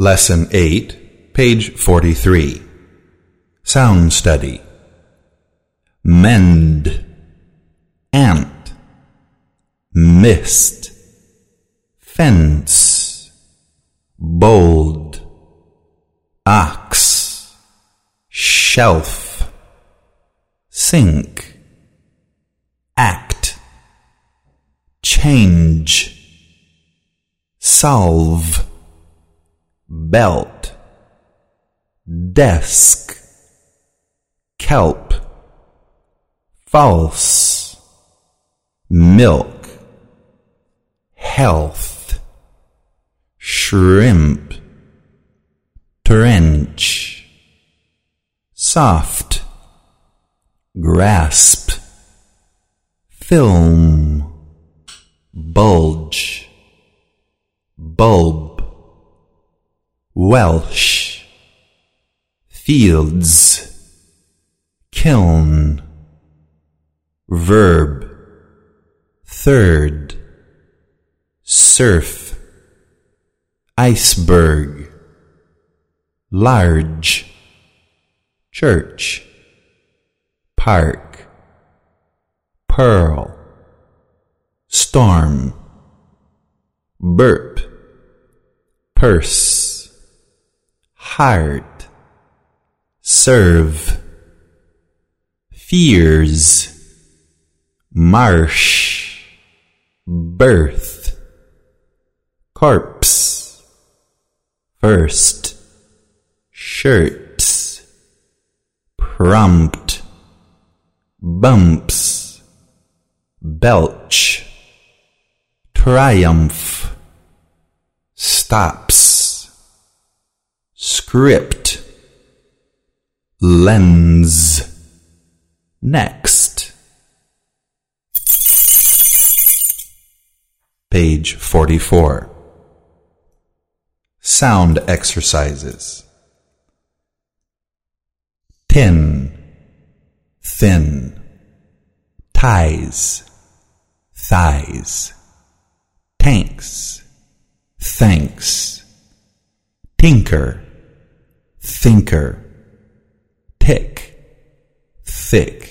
Lesson 8, page 43. Sound study. Mend. Ant. Mist. Fence. Bold. Ox. Shelf. Sink. Act. Change. Solve belt, desk, kelp, false, milk, health, shrimp, trench, soft, grasp, film, bulge, bulb, Welsh. Fields. Kiln. Verb. Third. Surf. Iceberg. Large. Church. Park. Pearl. Storm. Burp. Purse heart, serve, fears, marsh, birth, corpse, first, shirts, prompt, bumps, belch, triumph, stops script, lens, next. Page 44. Sound exercises. Tin, thin, ties, thighs, tanks, thanks, tinker, thinker, tick, thick,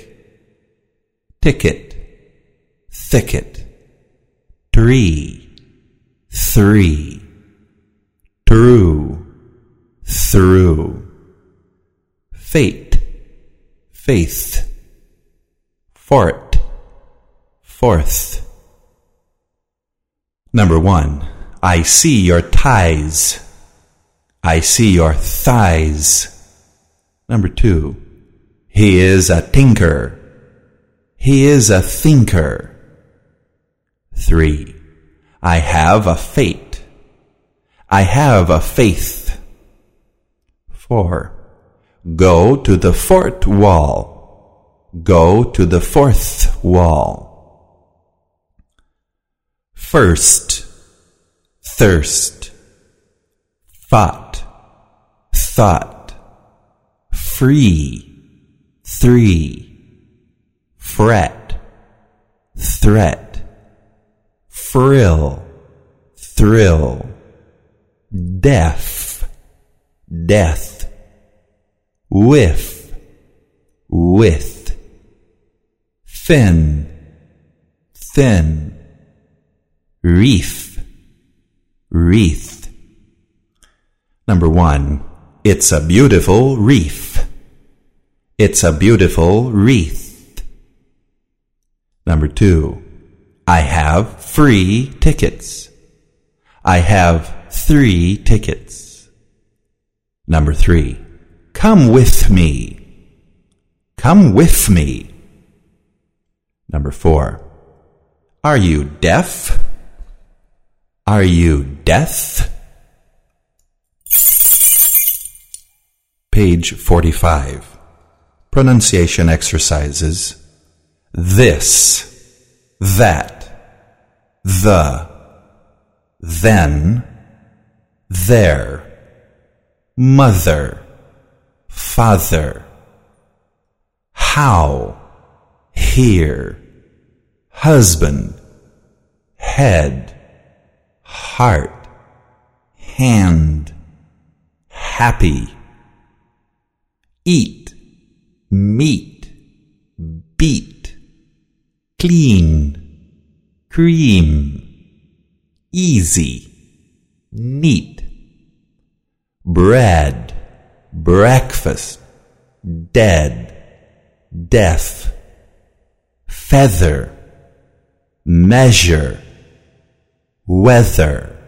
ticket, thicket, three, three, through, through, fate, faith, fort, fourth. Number one, I see your ties. I see your thighs. Number two, he is a tinker. He is a thinker. Three, I have a fate. I have a faith. Four, go to the fourth wall. Go to the fourth wall. First, thirst, fought thought, free, three, fret, threat, frill, thrill, deaf, death, whiff, with, thin, thin, reef, wreath. Number one, it's a beautiful wreath. It's a beautiful wreath. Number two, I have free tickets. I have three tickets. Number three, come with me. Come with me. Number four, are you deaf? Are you deaf? Page 45. Pronunciation exercises. This, that, the, then, there, mother, father, how, here, husband, head, heart, hand, happy. Eat, meat, beat, clean, cream, easy, neat, bread, breakfast, dead, death, feather, measure, weather.